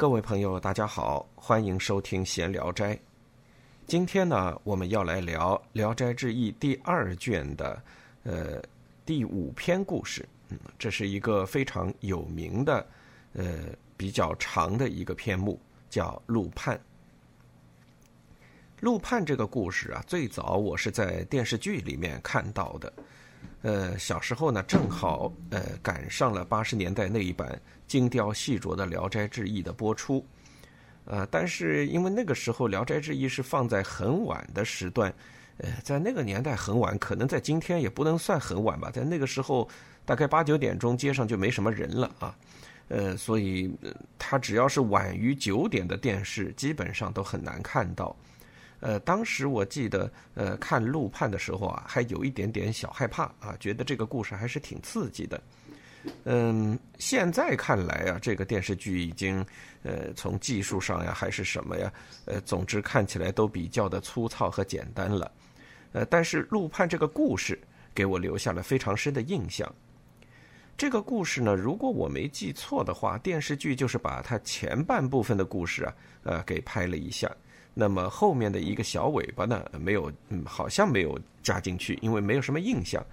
各位朋友，大家好，欢迎收听《闲聊斋》。今天呢，我们要来聊《聊斋志异》第二卷的呃第五篇故事。嗯，这是一个非常有名的呃比较长的一个篇目，叫《陆判》。陆判这个故事啊，最早我是在电视剧里面看到的。呃，小时候呢，正好呃赶上了八十年代那一版精雕细琢的《聊斋志异》的播出，呃，但是因为那个时候《聊斋志异》是放在很晚的时段，呃，在那个年代很晚，可能在今天也不能算很晚吧，在那个时候大概八九点钟街上就没什么人了啊，呃，所以它只要是晚于九点的电视，基本上都很难看到。呃，当时我记得，呃，看《陆判》的时候啊，还有一点点小害怕啊，觉得这个故事还是挺刺激的。嗯，现在看来啊，这个电视剧已经，呃，从技术上呀，还是什么呀，呃，总之看起来都比较的粗糙和简单了。呃，但是《陆判》这个故事给我留下了非常深的印象。这个故事呢，如果我没记错的话，电视剧就是把它前半部分的故事啊，呃，给拍了一下。那么后面的一个小尾巴呢，没有，好像没有加进去，因为没有什么印象。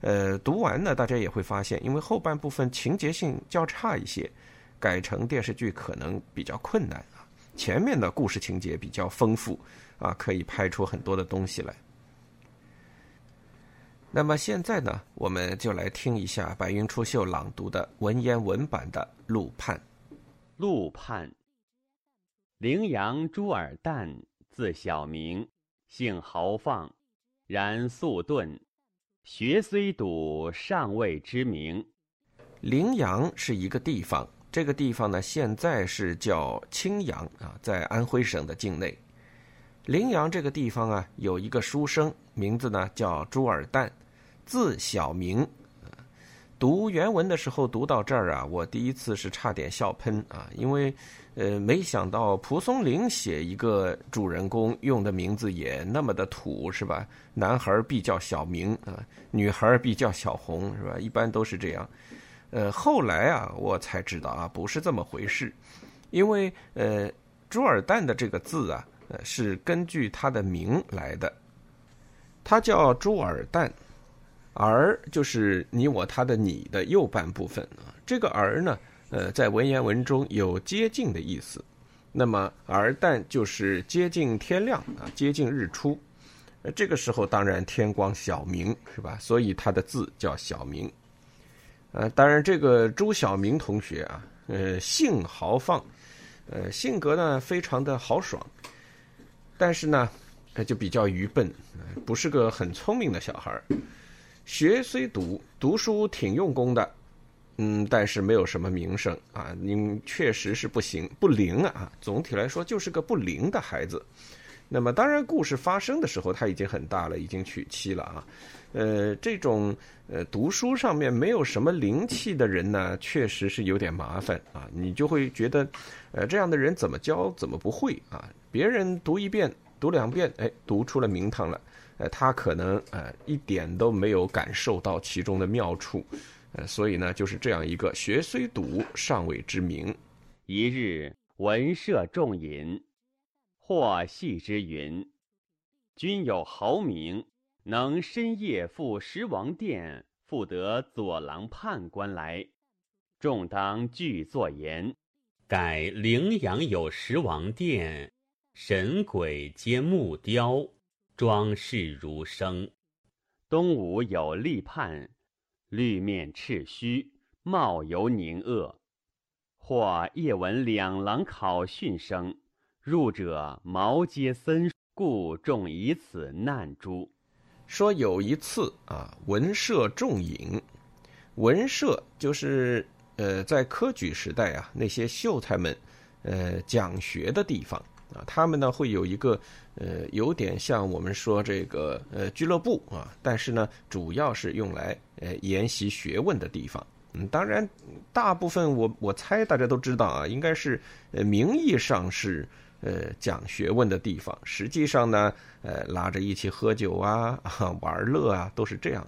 呃，读完呢，大家也会发现，因为后半部分情节性较差一些，改成电视剧可能比较困难啊。前面的故事情节比较丰富啊，可以拍出很多的东西来。那么现在呢，我们就来听一下白云出岫朗读的文言文版的《陆判》。陆判。陵阳朱尔旦，字小明，性豪放，然素钝，学虽笃，尚未知名。陵阳是一个地方，这个地方呢，现在是叫青阳啊，在安徽省的境内。陵阳这个地方啊，有一个书生，名字呢叫朱尔旦，字小明。读原文的时候，读到这儿啊，我第一次是差点笑喷啊，因为，呃，没想到蒲松龄写一个主人公用的名字也那么的土，是吧？男孩必叫小明啊，女孩必叫小红，是吧？一般都是这样。呃，后来啊，我才知道啊，不是这么回事，因为呃，朱尔旦的这个字啊，呃，是根据他的名来的，他叫朱尔旦。而就是你我他的你的右半部分啊，这个而呢，呃，在文言文中有接近的意思。那么而旦就是接近天亮啊，接近日出。呃，这个时候当然天光晓明是吧？所以他的字叫小明。呃，当然这个朱晓明同学啊，呃，性豪放，呃，性格呢非常的豪爽，但是呢，就比较愚笨，不是个很聪明的小孩儿。学虽读，读书挺用功的，嗯，但是没有什么名声啊，您确实是不行，不灵啊。总体来说，就是个不灵的孩子。那么，当然，故事发生的时候，他已经很大了，已经娶妻了啊。呃，这种呃读书上面没有什么灵气的人呢，确实是有点麻烦啊。你就会觉得，呃，这样的人怎么教怎么不会啊？别人读一遍、读两遍，哎，读出了名堂了。呃，他可能呃一点都没有感受到其中的妙处，呃，所以呢，就是这样一个学虽笃，尚未知名。一日闻舍众饮，或戏之云：“君有豪名，能深夜赴十王殿，复得左郎判官来。”众当具作言，改陵阳有十王殿，神鬼皆木雕。装饰如生，东吴有立判，绿面赤须，貌犹凝恶。或夜闻两郎考训声，入者毛皆森，故众以此难诛。说有一次啊，文社重饮，文社就是呃，在科举时代啊，那些秀才们呃讲学的地方。啊，他们呢会有一个，呃，有点像我们说这个呃俱乐部啊，但是呢，主要是用来呃研习学问的地方。嗯，当然，大部分我我猜大家都知道啊，应该是呃名义上是呃讲学问的地方，实际上呢，呃拉着一起喝酒 啊、玩乐啊，都是这样。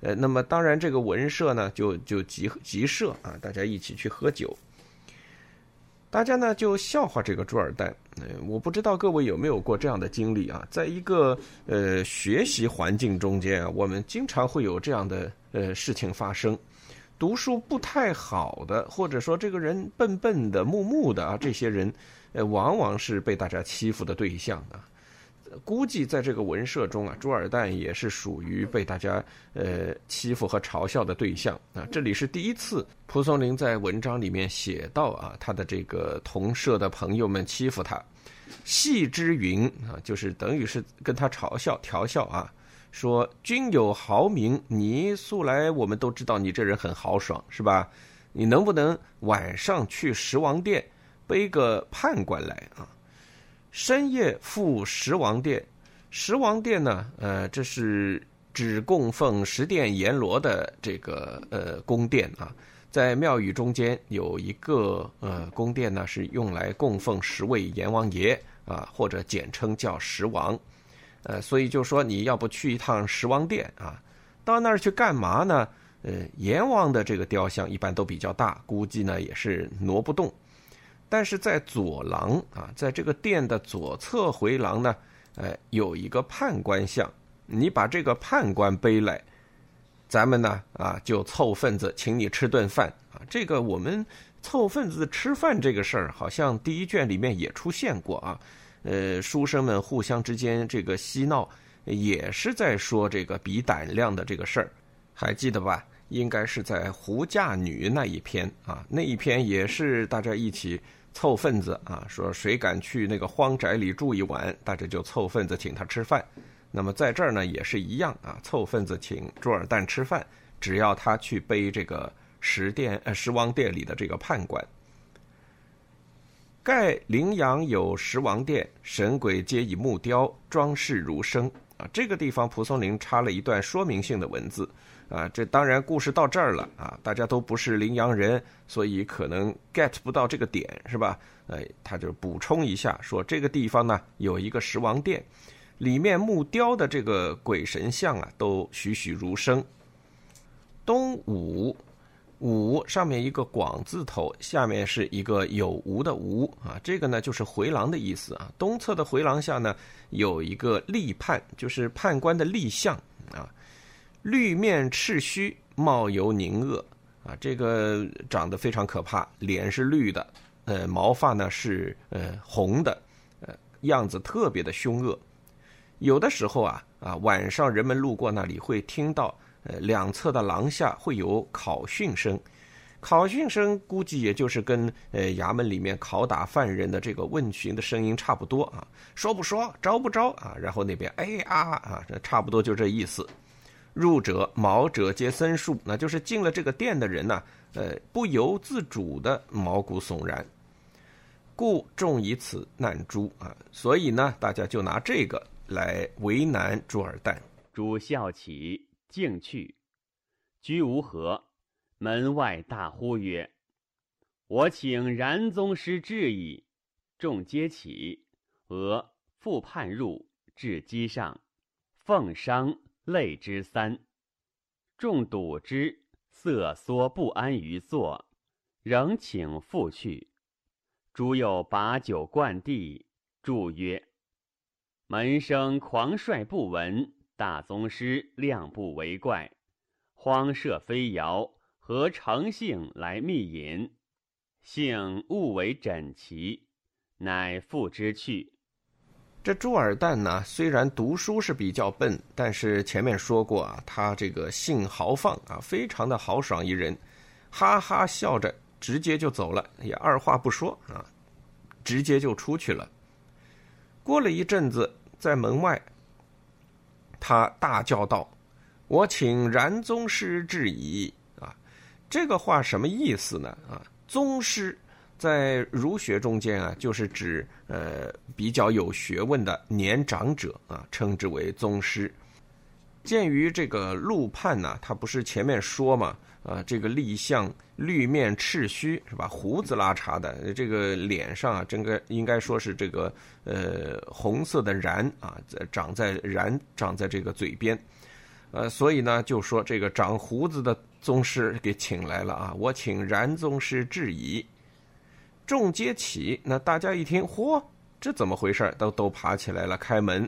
呃，那么当然这个文社呢，就就集集社啊，大家一起去喝酒。大家呢就笑话这个朱尔旦。呃，我不知道各位有没有过这样的经历啊？在一个呃学习环境中间啊，我们经常会有这样的呃事情发生。读书不太好的，或者说这个人笨笨的、木木的啊，这些人，呃，往往是被大家欺负的对象啊。估计在这个文社中啊，朱尔旦也是属于被大家呃欺负和嘲笑的对象啊。这里是第一次，蒲松龄在文章里面写到啊，他的这个同社的朋友们欺负他，戏之云啊，就是等于是跟他嘲笑、调笑啊，说君有豪名，你素来我们都知道你这人很豪爽，是吧？你能不能晚上去十王殿背个判官来啊？深夜赴十王殿，十王殿呢？呃，这是只供奉十殿阎罗的这个呃宫殿啊，在庙宇中间有一个呃宫殿呢，是用来供奉十位阎王爷啊，或者简称叫十王。呃，所以就说你要不去一趟十王殿啊，到那儿去干嘛呢？呃，阎王的这个雕像一般都比较大，估计呢也是挪不动。但是在左廊啊，在这个殿的左侧回廊呢，哎，有一个判官像。你把这个判官背来，咱们呢啊就凑份子请你吃顿饭啊。这个我们凑份子吃饭这个事儿，好像第一卷里面也出现过啊。呃，书生们互相之间这个嬉闹，也是在说这个比胆量的这个事儿，还记得吧？应该是在胡嫁女那一篇啊，那一篇也是大家一起。凑份子啊，说谁敢去那个荒宅里住一晚，大家就凑份子请他吃饭。那么在这儿呢也是一样啊，凑份子请朱尔旦吃饭，只要他去背这个十殿呃十王殿里的这个判官。盖陵阳有十王殿，神鬼皆以木雕装饰如生啊。这个地方蒲松龄插了一段说明性的文字。啊，这当然故事到这儿了啊！大家都不是羚羊人，所以可能 get 不到这个点，是吧？哎，他就补充一下，说这个地方呢有一个十王殿，里面木雕的这个鬼神像啊，都栩栩如生。东五，五上面一个广字头，下面是一个有无的无啊，这个呢就是回廊的意思啊。东侧的回廊下呢有一个立判，就是判官的立像啊。绿面赤须，貌犹凝恶啊！这个长得非常可怕，脸是绿的，呃，毛发呢是呃红的，呃，样子特别的凶恶。有的时候啊啊，晚上人们路过那里会听到，呃，两侧的廊下会有考讯声，考讯声估计也就是跟呃衙门里面拷打犯人的这个问询的声音差不多啊，说不说，招不招啊？然后那边哎啊啊，这差不多就这意思。入者毛者皆森竖，那就是进了这个殿的人呢，呃，不由自主的毛骨悚然，故众以此难诛啊。所以呢，大家就拿这个来为难朱尔旦。朱孝起径去，居无何，门外大呼曰：“我请然宗师至矣。”众皆起，俄复叛入，至机上，奉商。泪之三，众睹之，瑟缩不安于坐，仍请复去。诸又把酒灌地，祝曰：“门生狂率不闻，大宗师量不为怪。荒设非谣，何诚性来密饮？幸勿为枕齐，乃复之去。”这朱尔旦呢，虽然读书是比较笨，但是前面说过啊，他这个性豪放啊，非常的豪爽一人，哈哈笑着直接就走了，也二话不说啊，直接就出去了。过了一阵子，在门外，他大叫道：“我请然宗师质疑！”啊，这个话什么意思呢？啊，宗师。在儒学中间啊，就是指呃比较有学问的年长者啊，称之为宗师。鉴于这个陆判呢，他不是前面说嘛，啊，这个立像绿面赤须是吧？胡子拉碴的，这个脸上啊，整个应该说是这个呃红色的髯啊，在长在髯长在这个嘴边，呃，所以呢，就说这个长胡子的宗师给请来了啊，我请髯宗师质疑。众皆起，那大家一听，嚯，这怎么回事？都都爬起来了，开门，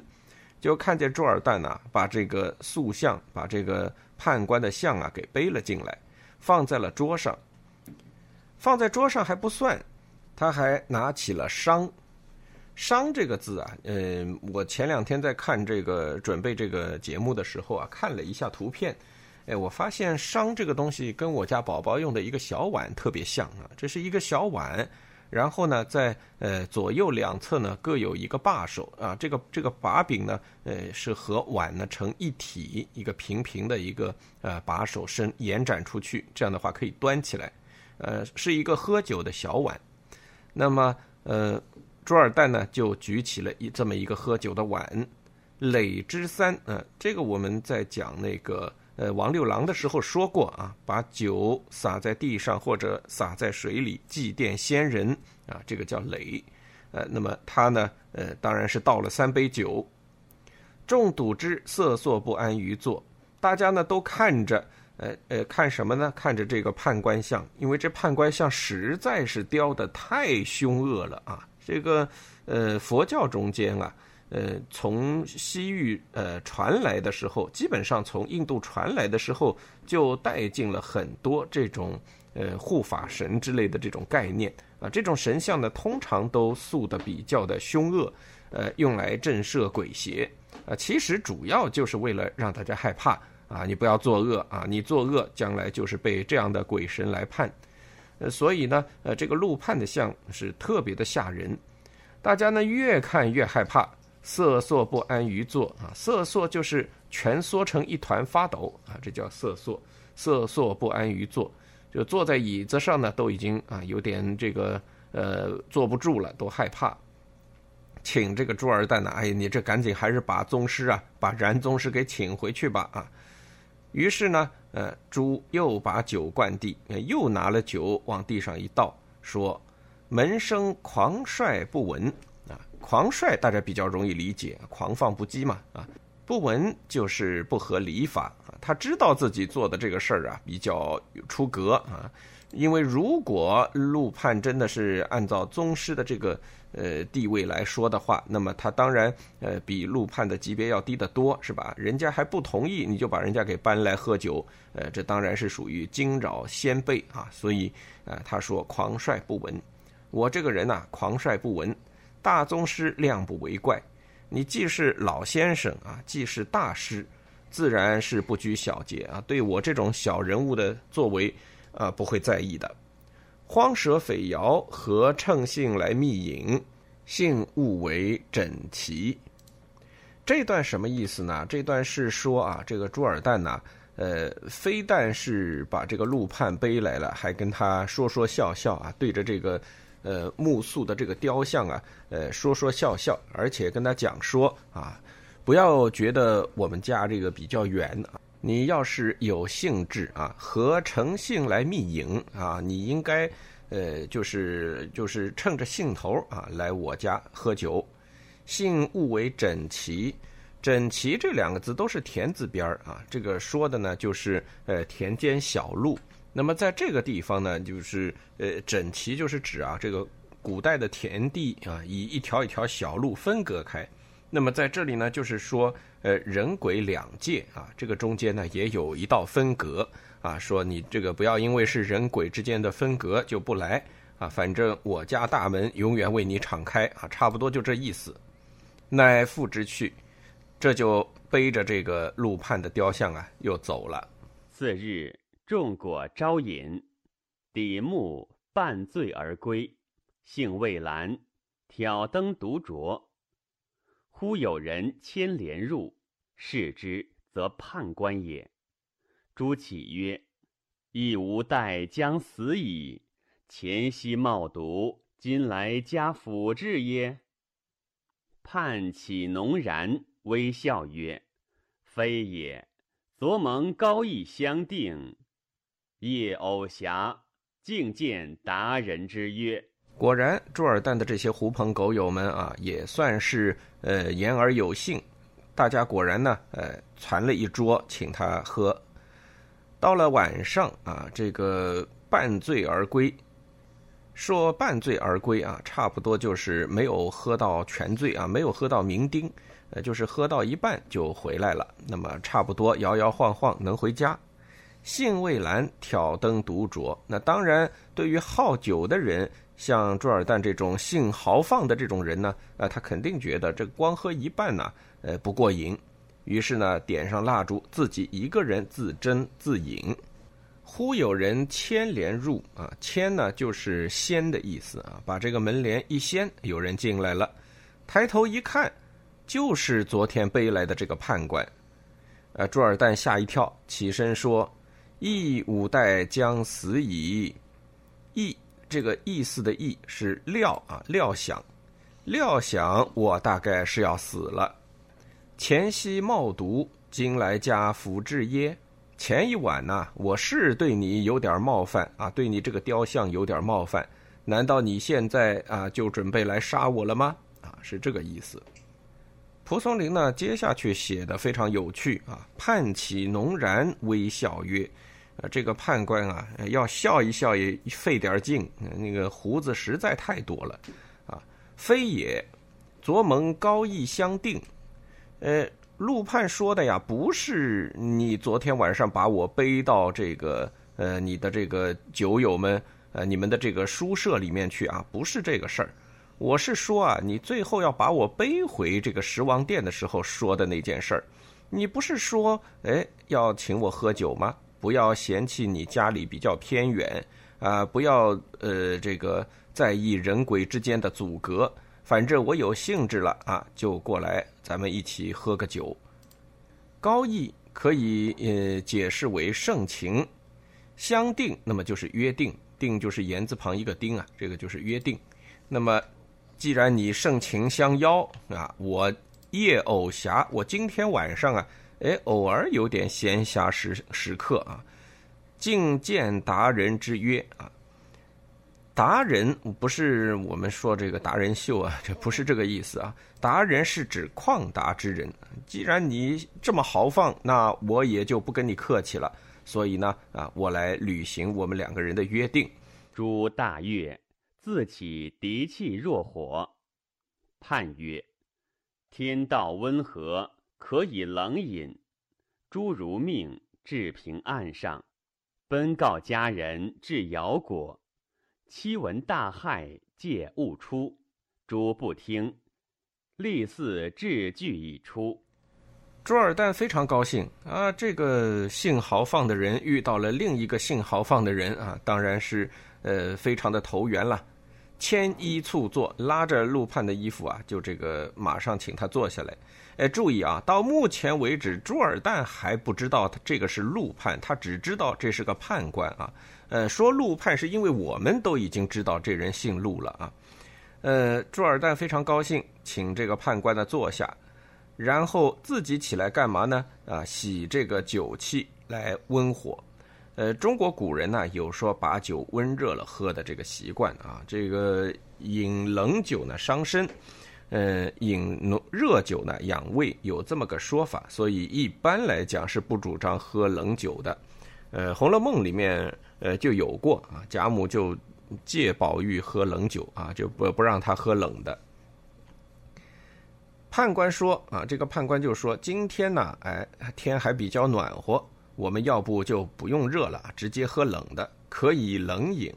就看见朱尔旦呐，把这个塑像，把这个判官的像啊，给背了进来，放在了桌上。放在桌上还不算，他还拿起了商。商这个字啊，嗯，我前两天在看这个准备这个节目的时候啊，看了一下图片，哎，我发现商这个东西跟我家宝宝用的一个小碗特别像啊。这是一个小碗，然后呢，在呃左右两侧呢各有一个把手啊，这个这个把柄呢，呃是和碗呢成一体，一个平平的一个呃把手伸延展出去，这样的话可以端起来，呃，是一个喝酒的小碗。那么呃。朱尔旦呢，就举起了一这么一个喝酒的碗，累之三。嗯，这个我们在讲那个呃王六郎的时候说过啊，把酒洒在地上或者洒在水里祭奠先人啊，这个叫累。呃，那么他呢，呃，当然是倒了三杯酒。众赌之，瑟瑟不安于坐。大家呢都看着，呃呃，看什么呢？看着这个判官像，因为这判官像实在是雕的太凶恶了啊。这个呃，佛教中间啊，呃，从西域呃传来的时候，基本上从印度传来的时候，就带进了很多这种呃护法神之类的这种概念啊。这种神像呢，通常都塑的比较的凶恶，呃，用来震慑鬼邪啊。其实主要就是为了让大家害怕啊，你不要作恶啊，你作恶将来就是被这样的鬼神来判。呃，所以呢，呃，这个陆判的像是特别的吓人，大家呢越看越害怕，瑟缩不安于坐啊，瑟缩就是蜷缩成一团发抖啊，这叫瑟缩，瑟缩不安于坐，就坐在椅子上呢都已经啊有点这个呃坐不住了，都害怕，请这个朱二蛋呢，哎，你这赶紧还是把宗师啊，把然宗师给请回去吧啊。于是呢，呃，朱又把酒灌地，又拿了酒往地上一倒，说：“门生狂率不闻，狂率大家比较容易理解，狂放不羁嘛啊，不闻就是不合礼法啊。他知道自己做的这个事儿啊比较出格啊，因为如果陆判真的是按照宗师的这个。”呃，地位来说的话，那么他当然呃比陆判的级别要低得多，是吧？人家还不同意，你就把人家给搬来喝酒，呃，这当然是属于惊扰先辈啊。所以，呃，他说狂率不闻，我这个人呐，狂率不闻，大宗师量不为怪。你既是老先生啊，既是大师，自然是不拘小节啊。对我这种小人物的作为，啊，不会在意的。荒蛇匪谣何乘兴来觅影，幸勿为整齐。这段什么意思呢？这段是说啊，这个朱尔旦呐，呃，非但是把这个陆判背来了，还跟他说说笑笑啊，对着这个呃木塑的这个雕像啊，呃说说笑笑，而且跟他讲说啊，不要觉得我们家这个比较远啊。你要是有兴致啊，和诚信来觅影啊，你应该，呃，就是就是趁着兴头啊，来我家喝酒。信勿为整齐，整齐这两个字都是田字边儿啊。这个说的呢，就是呃田间小路。那么在这个地方呢，就是呃整齐就是指啊这个古代的田地啊，以一条一条小路分隔开。那么在这里呢，就是说，呃，人鬼两界啊，这个中间呢也有一道分隔啊，说你这个不要因为是人鬼之间的分隔就不来啊，反正我家大门永远为你敞开啊，差不多就这意思。乃父之去，这就背着这个陆判的雕像啊，又走了。次日，众果招饮，底目半醉而归，兴未阑，挑灯独酌。忽有人牵连入，视之，则判官也。朱启曰：“亦无待将死矣，前夕冒毒，今来加辅治耶？”判启浓然，微笑曰：“非也，昨蒙高义相定，夜偶暇，竟见达人之约。”果然，朱尔旦的这些狐朋狗友们啊，也算是呃言而有信。大家果然呢，呃，攒了一桌请他喝。到了晚上啊，这个半醉而归。说半醉而归啊，差不多就是没有喝到全醉啊，没有喝到酩酊，呃，就是喝到一半就回来了。那么差不多摇摇晃晃能回家。兴未阑，挑灯独酌。那当然，对于好酒的人，像朱尔旦这种性豪放的这种人呢，呃，他肯定觉得这光喝一半呢，呃，不过瘾。于是呢，点上蜡烛，自己一个人自斟自饮。忽有人牵帘入啊，牵呢就是掀的意思啊，把这个门帘一掀，有人进来了。抬头一看，就是昨天背来的这个判官。呃，朱尔旦吓一跳，起身说：“义五代将死矣。”义这个意思的义是料啊，料想，料想我大概是要死了。前夕冒毒，今来家辅治耶？前一晚呢，我是对你有点冒犯啊，对你这个雕像有点冒犯。难道你现在啊就准备来杀我了吗？啊，是这个意思。蒲松龄呢，接下去写的非常有趣啊。判起浓然微笑曰：“呃，这个判官啊，要笑一笑也费点劲，那个胡子实在太多了啊。非也，昨蒙高义相定。”呃，陆判说的呀，不是你昨天晚上把我背到这个呃你的这个酒友们呃你们的这个书舍里面去啊，不是这个事儿。我是说啊，你最后要把我背回这个十王殿的时候说的那件事儿。你不是说哎要请我喝酒吗？不要嫌弃你家里比较偏远啊，不要呃这个在意人鬼之间的阻隔。反正我有兴致了啊，就过来，咱们一起喝个酒。高义可以呃解释为盛情相定，那么就是约定，定就是言字旁一个丁啊，这个就是约定。那么既然你盛情相邀啊，我夜偶暇，我今天晚上啊，哎，偶尔有点闲暇时时刻啊，竟见达人之约啊。达人不是我们说这个达人秀啊，这不是这个意思啊。达人是指旷达之人。既然你这么豪放，那我也就不跟你客气了。所以呢，啊，我来履行我们两个人的约定。朱大悦，自起敌气若火。判曰：天道温和，可以冷饮。朱如命，至平岸上，奔告家人至瑶果。妻闻大害，戒勿出。诸不听，立嗣治具已出。朱尔旦非常高兴啊！这个性豪放的人遇到了另一个性豪放的人啊，当然是呃非常的投缘了。牵衣促坐，拉着陆判的衣服啊，就这个马上请他坐下来。哎，注意啊，到目前为止，朱尔旦还不知道这个是陆判，他只知道这是个判官啊。呃，说陆判是因为我们都已经知道这人姓陆了啊。呃，朱尔旦非常高兴，请这个判官呢坐下，然后自己起来干嘛呢？啊，洗这个酒器来温火。呃，中国古人呢有说把酒温热了喝的这个习惯啊。这个饮冷酒呢伤身，呃，饮热酒呢养胃，有这么个说法。所以一般来讲是不主张喝冷酒的。呃，《红楼梦》里面。呃，就有过啊，贾母就戒宝玉喝冷酒啊，就不不让他喝冷的。判官说啊，这个判官就说，今天呢，哎，天还比较暖和，我们要不就不用热了，直接喝冷的，可以冷饮。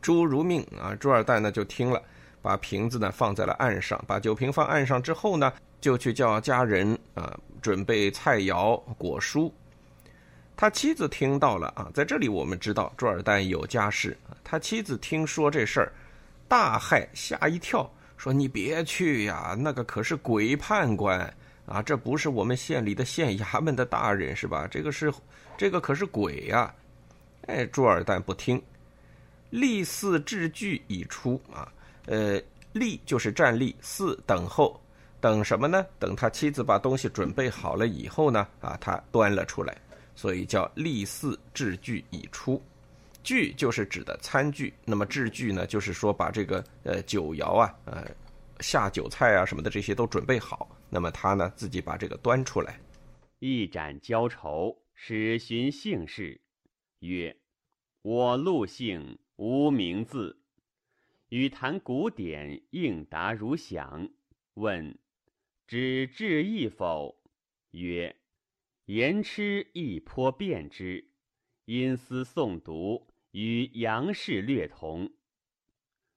朱如命啊，朱二蛋呢就听了，把瓶子呢放在了岸上，把酒瓶放岸上之后呢，就去叫家人啊准备菜肴果蔬。他妻子听到了啊，在这里我们知道朱尔旦有家室。他妻子听说这事儿，大骇，吓一跳，说：“你别去呀，那个可是鬼判官啊，这不是我们县里的县衙门的大人是吧？这个是，这个可是鬼呀！”哎，朱尔旦不听，立嗣治具已出啊，呃，立就是站立，四等候，等什么呢？等他妻子把东西准备好了以后呢，啊，他端了出来。所以叫立四制具已出，具就是指的餐具，那么制具呢，就是说把这个呃酒肴啊，呃下酒菜啊什么的这些都准备好，那么他呢自己把这个端出来，一盏浇愁，使寻姓氏，曰：我陆姓无名字。与谈古典，应答如响。问：知志意否？曰：言痴亦颇辩之。因思诵读，与杨氏略同。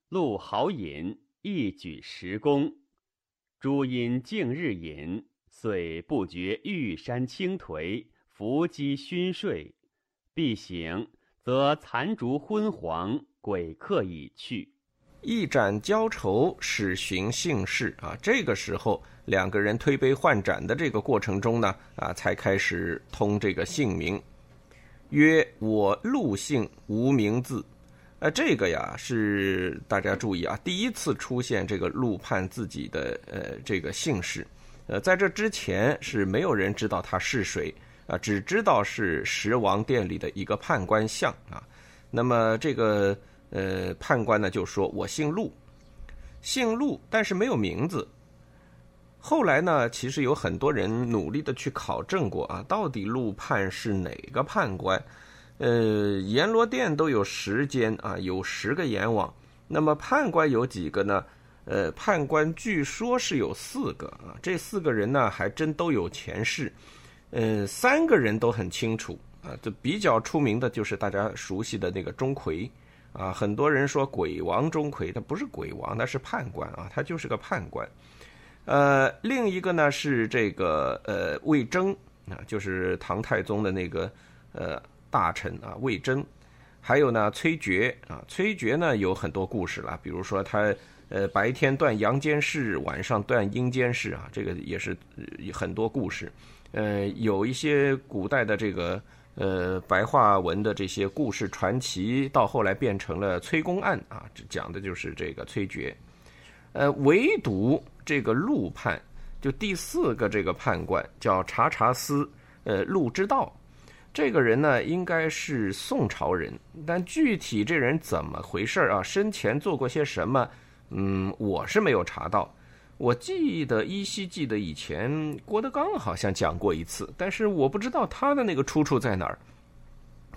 陆豪饮，一举十功。诸因近日饮，遂不觉玉山倾颓，伏击熏睡。必醒，则残烛昏黄，鬼客已去。一盏交愁，始寻姓氏啊。这个时候，两个人推杯换盏的这个过程中呢，啊，才开始通这个姓名。曰：“我陆姓无名字。”呃，这个呀是大家注意啊，第一次出现这个陆判自己的呃这个姓氏。呃，在这之前是没有人知道他是谁啊，只知道是十王殿里的一个判官相啊。那么这个呃判官呢就说：“我姓陆，姓陆，但是没有名字。”后来呢，其实有很多人努力的去考证过啊，到底陆判是哪个判官？呃，阎罗殿都有十间啊，有十个阎王，那么判官有几个呢？呃，判官据说是有四个啊，这四个人呢还真都有前世。嗯，三个人都很清楚啊，就比较出名的就是大家熟悉的那个钟馗啊，很多人说鬼王钟馗，他不是鬼王，那是判官啊，他就是个判官。呃，另一个呢是这个呃魏征啊，就是唐太宗的那个呃大臣啊魏征，还有呢崔珏啊，崔珏呢有很多故事了，比如说他呃白天断阳间事，晚上断阴间事啊，这个也是很多故事。呃，有一些古代的这个呃白话文的这些故事传奇，到后来变成了崔公案啊，讲的就是这个崔珏。呃，唯独这个陆判，就第四个这个判官叫查查司，呃，陆之道，这个人呢应该是宋朝人，但具体这人怎么回事啊？生前做过些什么？嗯，我是没有查到。我记得依稀记得以前郭德纲好像讲过一次，但是我不知道他的那个出处在哪儿。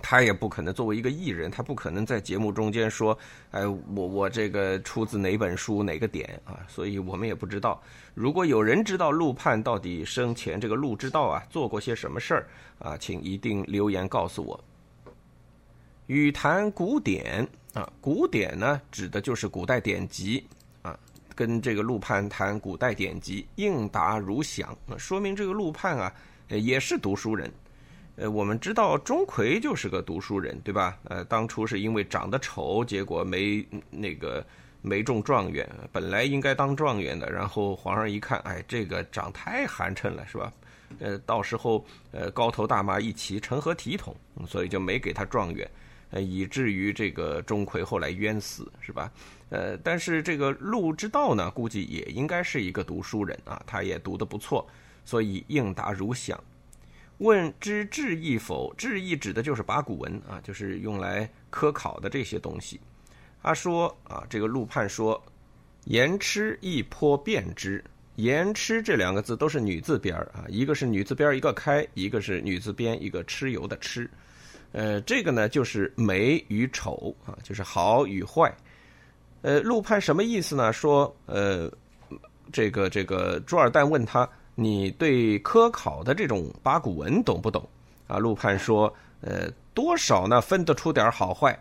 他也不可能作为一个艺人，他不可能在节目中间说：“哎，我我这个出自哪本书哪个点啊？”所以我们也不知道。如果有人知道陆判到底生前这个陆之道啊做过些什么事儿啊，请一定留言告诉我。语谈古典啊，古典呢指的就是古代典籍，跟这个陆判谈古代典籍，应答如响，说明这个陆判啊也是读书人。呃，我们知道钟馗就是个读书人，对吧？呃，当初是因为长得丑，结果没那个没中状元，本来应该当状元的，然后皇上一看，哎，这个长太寒碜了，是吧？呃，到时候呃高头大马一骑，成何体统？所以就没给他状元，呃，以至于这个钟馗后来冤死，是吧？呃，但是这个陆之道呢，估计也应该是一个读书人啊，他也读得不错，所以应答如响。问知志意否？志意指的就是八股文啊，就是用来科考的这些东西。他说啊，这个陆判说，言痴亦颇辩之。言痴这两个字都是女字边儿啊，一个是女字边一个开，一个是女字边一个蚩尤的蚩。呃，这个呢就是美与丑啊，就是好与坏。呃，陆判什么意思呢？说呃，这个这个朱尔旦问他。你对科考的这种八股文懂不懂？啊，陆判说，呃，多少呢？分得出点好坏。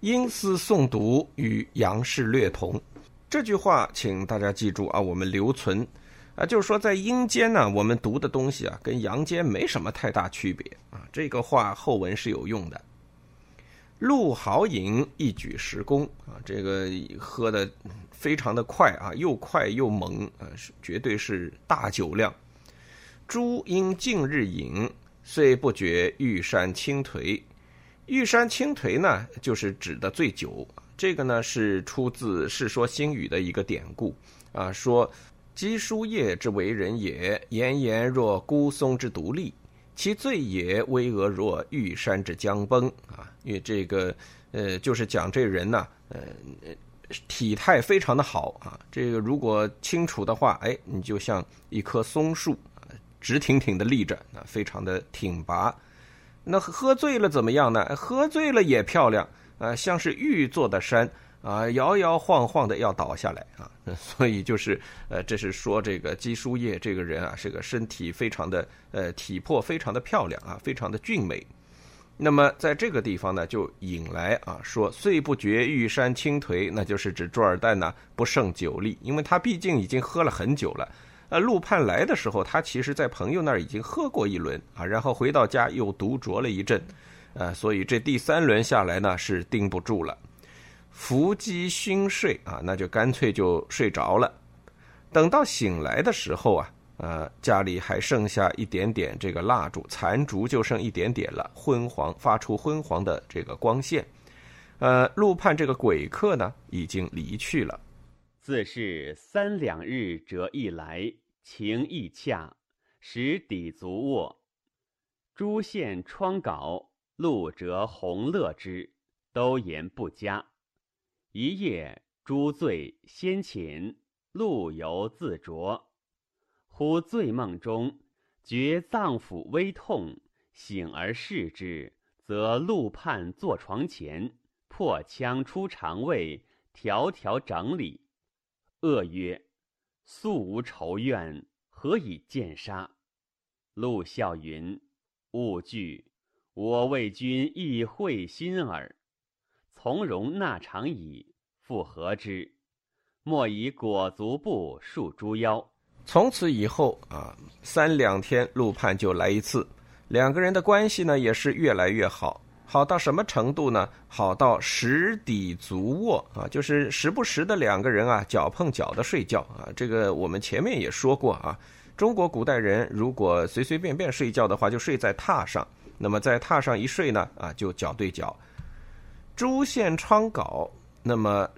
因思诵读与杨氏略同。这句话，请大家记住啊，我们留存。啊，就是说在阴间呢，我们读的东西啊，跟阳间没什么太大区别啊。这个话后文是有用的。陆豪饮一举十功啊，这个喝的非常的快啊，又快又猛啊，是绝对是大酒量。朱因近日饮，虽不觉玉山倾颓。玉山倾颓呢，就是指的醉酒。这个呢是出自《世说新语》的一个典故啊，说姬书业之为人也，炎炎若孤松之独立。其罪也，巍峨若玉山之将崩啊！因为这个，呃，就是讲这人呢，呃，体态非常的好啊。这个如果清楚的话，哎，你就像一棵松树，直挺挺的立着啊，非常的挺拔。那喝醉了怎么样呢？喝醉了也漂亮，啊，像是玉做的山啊，摇摇晃晃的要倒下来啊。所以就是呃，这是说这个姬书业这个人啊，是个身体非常的呃体魄非常的漂亮啊，非常的俊美。那么在这个地方呢，就引来啊说岁不觉玉山倾颓，那就是指朱尔旦呢不胜酒力，因为他毕竟已经喝了很久了。呃，陆判来的时候，他其实在朋友那儿已经喝过一轮啊，然后回到家又独酌了一阵，呃，所以这第三轮下来呢是盯不住了，伏击熏睡啊，那就干脆就睡着了。等到醒来的时候啊，呃，家里还剩下一点点这个蜡烛残烛，就剩一点点了，昏黄，发出昏黄的这个光线。呃，陆判这个鬼客呢已经离去了。自是三两日折一来，情意洽，使底足卧。诸县窗稿，路折红乐之，都言不佳。一夜诸醉先寝，陆游自酌。忽醉梦中觉脏腑微痛，醒而视之，则陆判坐床前，破腔出肠胃，条条整理。恶曰：“素无仇怨，何以见杀？”陆笑云：“勿惧，我为君亦会心耳。从容纳长矣，复合之。莫以裹足布束诸腰。”从此以后啊，三两天陆判就来一次，两个人的关系呢也是越来越好。好到什么程度呢？好到时底足卧啊，就是时不时的两个人啊，脚碰脚的睡觉啊。这个我们前面也说过啊，中国古代人如果随随便便睡觉的话，就睡在榻上。那么在榻上一睡呢，啊，就脚对脚。朱献昌稿，那么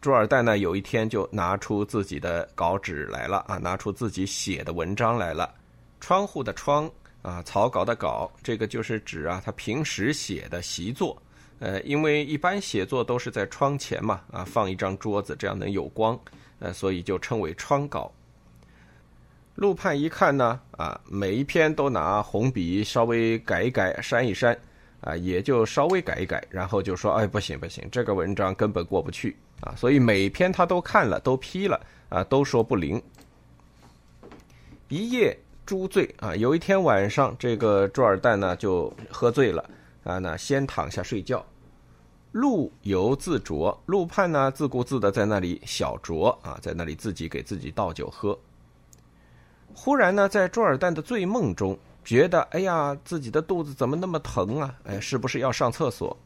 朱尔旦呢，有一天就拿出自己的稿纸来了啊，拿出自己写的文章来了。窗户的窗。啊，草稿的稿，这个就是指啊，他平时写的习作。呃，因为一般写作都是在窗前嘛，啊，放一张桌子，这样能有光，呃，所以就称为窗稿。陆判一看呢，啊，每一篇都拿红笔稍微改一改、删一删，啊，也就稍微改一改，然后就说，哎，不行不行，这个文章根本过不去啊，所以每篇他都看了，都批了，啊，都说不灵。一夜。诸醉啊！有一天晚上，这个朱尔旦呢就喝醉了啊，那先躺下睡觉。陆游自酌，陆判呢自顾自的在那里小酌啊，在那里自己给自己倒酒喝。忽然呢，在朱尔旦的醉梦中，觉得哎呀，自己的肚子怎么那么疼啊？哎，是不是要上厕所？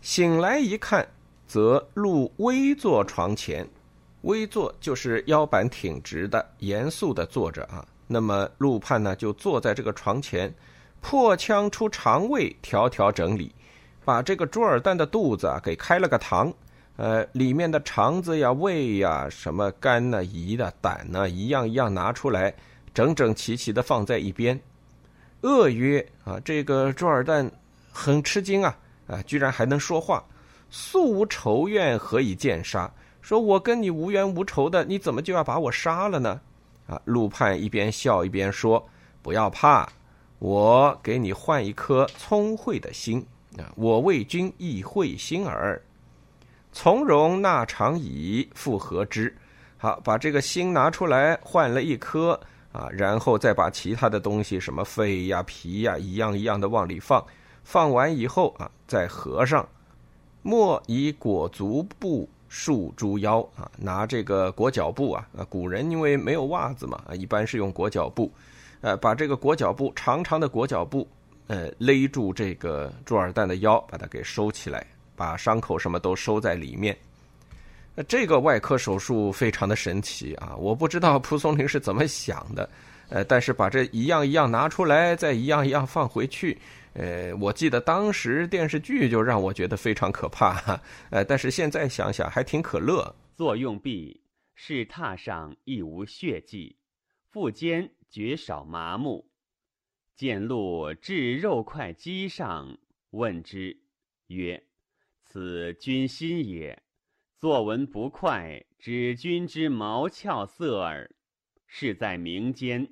醒来一看，则陆微坐床前，微坐就是腰板挺直的，严肃的坐着啊。那么陆判呢，就坐在这个床前，破腔出肠胃，条条整理，把这个朱尔旦的肚子啊给开了个膛，呃，里面的肠子呀、胃呀、什么肝呐、胰的、胆呐，一样一样拿出来，整整齐齐的放在一边。恶曰：啊，这个朱尔旦很吃惊啊，啊，居然还能说话。素无仇怨，何以见杀？说我跟你无冤无仇的，你怎么就要把我杀了呢？啊，陆判一边笑一边说：“不要怕，我给你换一颗聪慧的心啊！我为君亦会心耳。从容纳长椅，复何之。好，把这个心拿出来换了一颗啊，然后再把其他的东西，什么肺呀、皮呀，一样一样的往里放。放完以后啊，再合上。莫以裹足布。”束诸腰啊，拿这个裹脚布啊，啊，古人因为没有袜子嘛，啊，一般是用裹脚布，呃，把这个裹脚布长长的裹脚布，呃，勒住这个朱尔旦的腰，把它给收起来，把伤口什么都收在里面。这个外科手术非常的神奇啊，我不知道蒲松龄是怎么想的，呃，但是把这一样一样拿出来，再一样一样放回去。呃，我记得当时电视剧就让我觉得非常可怕，呃，但是现在想想还挺可乐。作用毕，是榻上亦无血迹，腹间绝少麻木。见鹿至肉块肌上，问之，曰：“此君心也。作文不快，指君之毛翘色耳。是在民间，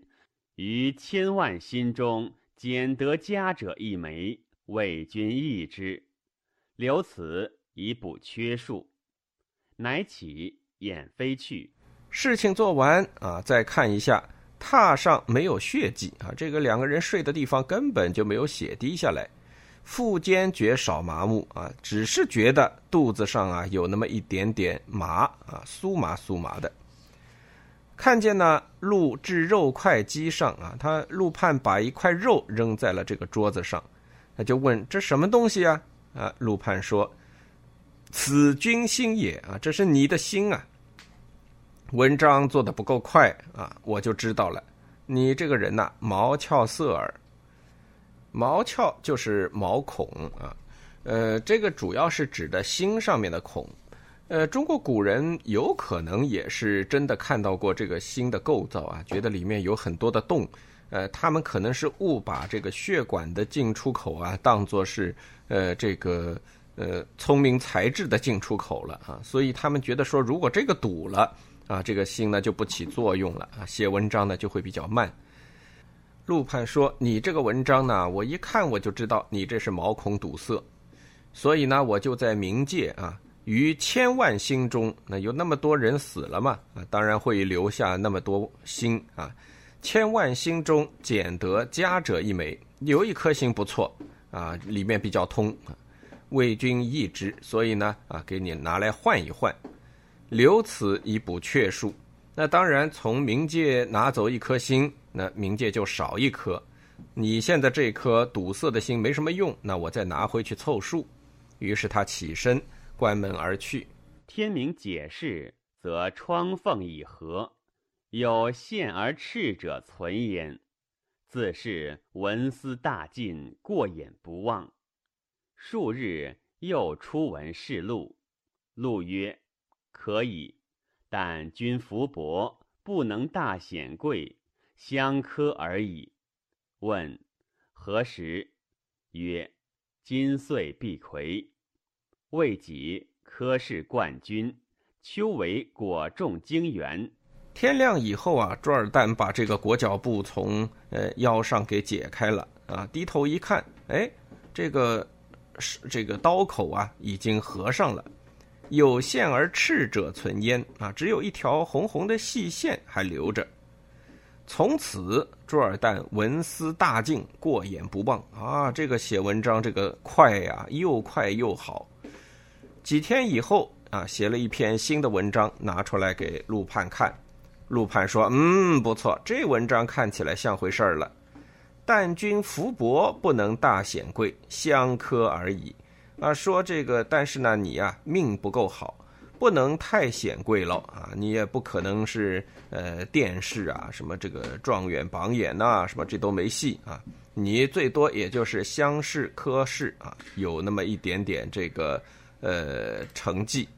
于千万心中。”捡得佳者一枚，为君一之。留此以补缺数。乃起，掩飞去。事情做完啊，再看一下榻上没有血迹啊，这个两个人睡的地方根本就没有血滴下来。腹间觉少麻木啊，只是觉得肚子上啊有那么一点点麻啊，酥麻酥麻的。看见呢，陆至肉块机上啊，他陆判把一块肉扔在了这个桌子上，他就问这什么东西啊？啊，陆判说：“此君心也啊，这是你的心啊。”文章做的不够快啊，我就知道了，你这个人呐，毛翘色耳。毛窍就是毛孔啊，呃，这个主要是指的心上面的孔。呃，中国古人有可能也是真的看到过这个心的构造啊，觉得里面有很多的洞。呃，他们可能是误把这个血管的进出口啊，当做是呃这个呃聪明才智的进出口了啊，所以他们觉得说，如果这个堵了啊，这个心呢就不起作用了啊，写文章呢就会比较慢。陆判说：“你这个文章呢，我一看我就知道你这是毛孔堵塞，所以呢，我就在冥界啊，于千万心中，那有那么多人死了嘛，啊，当然会留下那么多心啊，千万心中捡得佳者一枚，有一颗心不错啊，里面比较通，为君一之，所以呢，啊，给你拿来换一换，留此以补阙数。那当然，从冥界拿走一颗心。”那冥界就少一颗，你现在这颗堵塞的心没什么用，那我再拿回去凑数。于是他起身关门而去。天明解释，则窗缝已合，有陷而赤者存焉。自是文思大进，过眼不忘。数日又出文示录，录曰：“可以，但君福薄，不能大显贵。”相科而已。问何时？曰：今岁必魁。未几，科试冠军。秋为果中精元。天亮以后啊，朱尔旦把这个裹脚布从呃腰上给解开了啊，低头一看，哎，这个是这个刀口啊已经合上了，有线而赤者存焉啊，只有一条红红的细线还留着。从此，朱尔旦文思大进，过眼不忘啊！这个写文章，这个快呀，又快又好。几天以后啊，写了一篇新的文章，拿出来给陆判看。陆判说：“嗯，不错，这文章看起来像回事儿了。但君福薄，不能大显贵，相科而已。啊，说这个，但是呢，你呀，命不够好。”不能太显贵了啊！你也不可能是呃殿试啊，什么这个状元榜眼呐，什么这都没戏啊！你最多也就是乡试、科试啊，有那么一点点这个呃成绩。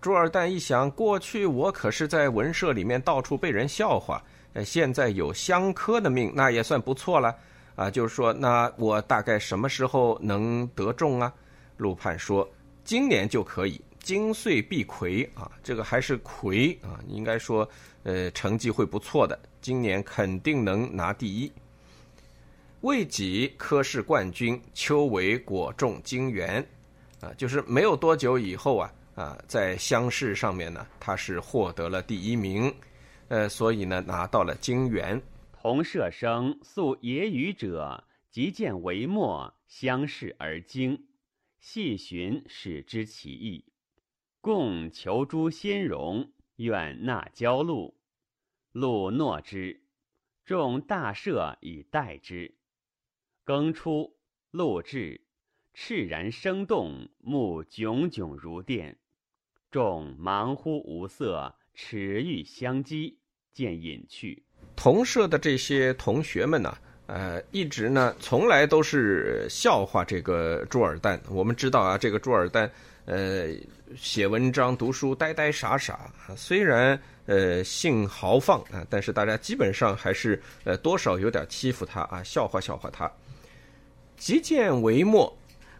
朱尔旦一想，过去我可是在文社里面到处被人笑话，呃，现在有乡科的命，那也算不错了啊！就是说，那我大概什么时候能得中啊？陆判说，今年就可以。金岁必魁啊，这个还是魁啊，应该说，呃，成绩会不错的，今年肯定能拿第一。未几科试冠军，秋为果中金元，啊，就是没有多久以后啊，啊，在乡试上面呢，他是获得了第一名，呃，所以呢，拿到了金元。同舍生素野语者，即见为末，相视而惊，细寻始知其意。共求诸仙荣，愿纳交禄。禄诺之，众大赦以待之。庚初，禄至，炽然生动，目炯炯如电。众忙乎无色，齿欲相击，见隐去。同舍的这些同学们呢，呃，一直呢，从来都是笑话这个朱尔旦。我们知道啊，这个朱尔旦。呃，写文章、读书，呆呆傻傻。虽然呃性豪放啊，但是大家基本上还是呃多少有点欺负他啊，笑话笑话他。即见帷墨，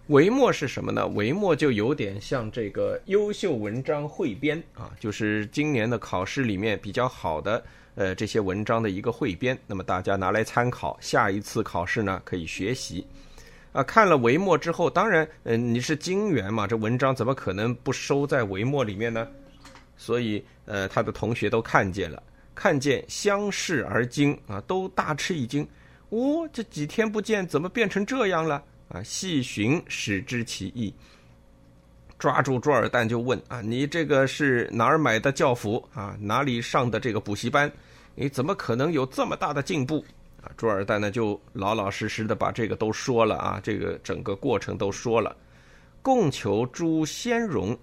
为墨是什么呢？为墨就有点像这个优秀文章汇编啊，就是今年的考试里面比较好的呃这些文章的一个汇编。那么大家拿来参考，下一次考试呢可以学习。啊，看了帷幕之后，当然，嗯，你是金元嘛，这文章怎么可能不收在帷幕里面呢？所以，呃，他的同学都看见了，看见相视而惊啊，都大吃一惊。哦，这几天不见，怎么变成这样了？啊，细寻始知其意，抓住朱尔旦就问啊，你这个是哪儿买的教辅啊？哪里上的这个补习班？你怎么可能有这么大的进步？啊，朱尔旦呢就老老实实的把这个都说了啊，这个整个过程都说了。共求诸先容，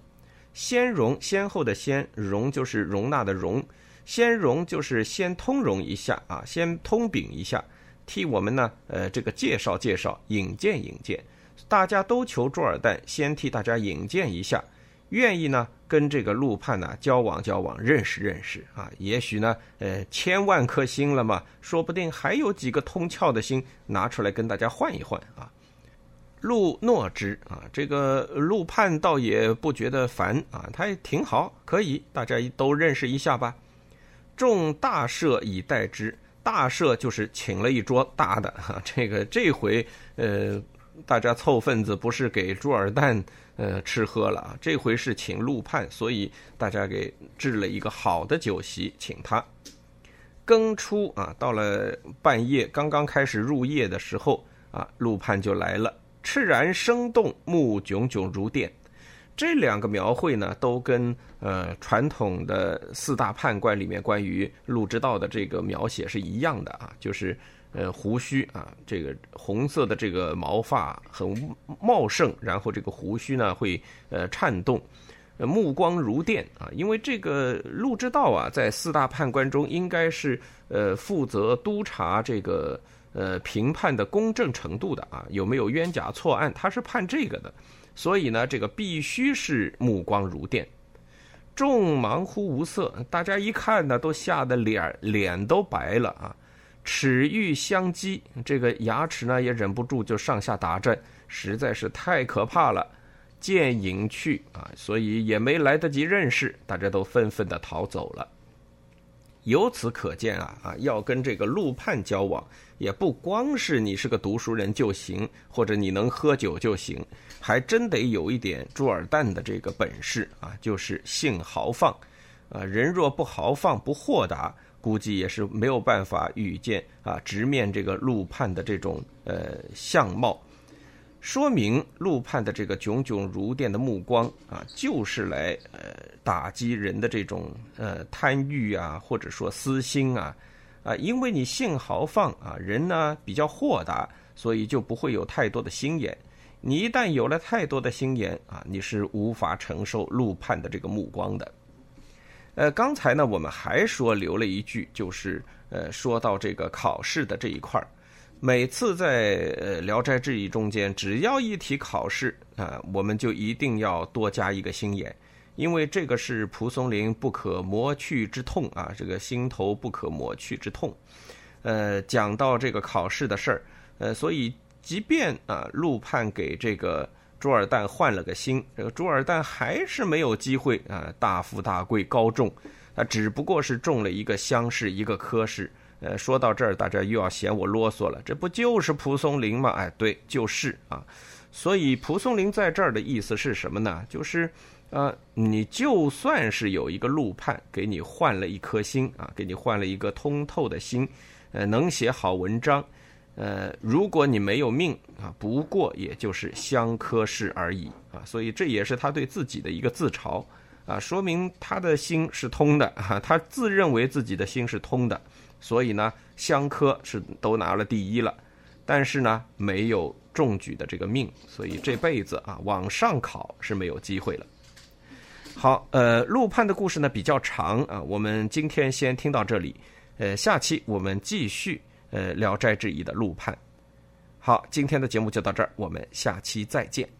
先容先后的先容就是容纳的容，先容就是先通融一下啊，先通禀一下，替我们呢呃这个介绍介绍，引荐引荐，大家都求朱尔旦先替大家引荐一下。愿意呢，跟这个陆判呢交往交往，认识认识啊。也许呢，呃，千万颗心了嘛，说不定还有几个通窍的心拿出来跟大家换一换啊。陆诺之啊，这个陆判倒也不觉得烦啊，他也挺好，可以，大家都认识一下吧。众大赦以待之，大赦就是请了一桌大的哈，这个这回呃。大家凑份子，不是给朱尔旦呃吃喝了啊，这回是请陆判，所以大家给置了一个好的酒席，请他。庚初啊，到了半夜，刚刚开始入夜的时候啊，陆判就来了，赤然生动，目炯炯如电。这两个描绘呢，都跟呃传统的四大判官里面关于陆之道的这个描写是一样的啊，就是。呃，胡须啊，这个红色的这个毛发很茂盛，然后这个胡须呢会呃颤动，目光如电啊。因为这个陆之道啊，在四大判官中应该是呃负责督查这个呃评判的公正程度的啊，有没有冤假错案，他是判这个的，所以呢，这个必须是目光如电。众忙乎无色，大家一看呢，都吓得脸脸都白了啊。齿欲相击，这个牙齿呢也忍不住就上下打震，实在是太可怕了。见影去啊，所以也没来得及认识，大家都纷纷的逃走了。由此可见啊啊，要跟这个陆判交往，也不光是你是个读书人就行，或者你能喝酒就行，还真得有一点朱尔旦的这个本事啊，就是性豪放啊。人若不豪放、不豁达。估计也是没有办法遇见啊，直面这个陆判的这种呃相貌，说明陆判的这个炯炯如电的目光啊，就是来呃打击人的这种呃贪欲啊，或者说私心啊啊，因为你性豪放啊，人呢比较豁达，所以就不会有太多的心眼。你一旦有了太多的心眼啊，你是无法承受陆判的这个目光的。呃，刚才呢，我们还说留了一句，就是呃，说到这个考试的这一块儿，每次在呃《聊斋志异》中间，只要一提考试啊，我们就一定要多加一个心眼，因为这个是蒲松龄不可磨去之痛啊，这个心头不可磨去之痛。呃，讲到这个考试的事儿，呃，所以即便啊，陆判给这个。朱尔旦换了个心，这个朱尔旦还是没有机会啊，大富大贵高中，他，只不过是中了一个乡试，一个科试。呃，说到这儿，大家又要嫌我啰嗦了，这不就是蒲松龄吗？哎，对，就是啊。所以蒲松龄在这儿的意思是什么呢？就是，呃，你就算是有一个陆判给你换了一颗心啊，给你换了一个通透的心，呃，能写好文章。呃，如果你没有命啊，不过也就是相科试而已啊，所以这也是他对自己的一个自嘲啊，说明他的心是通的啊，他自认为自己的心是通的，所以呢，相科是都拿了第一了，但是呢，没有中举的这个命，所以这辈子啊，往上考是没有机会了。好，呃，陆判的故事呢比较长啊，我们今天先听到这里，呃，下期我们继续。呃，《聊斋志异》的陆判。好，今天的节目就到这儿，我们下期再见。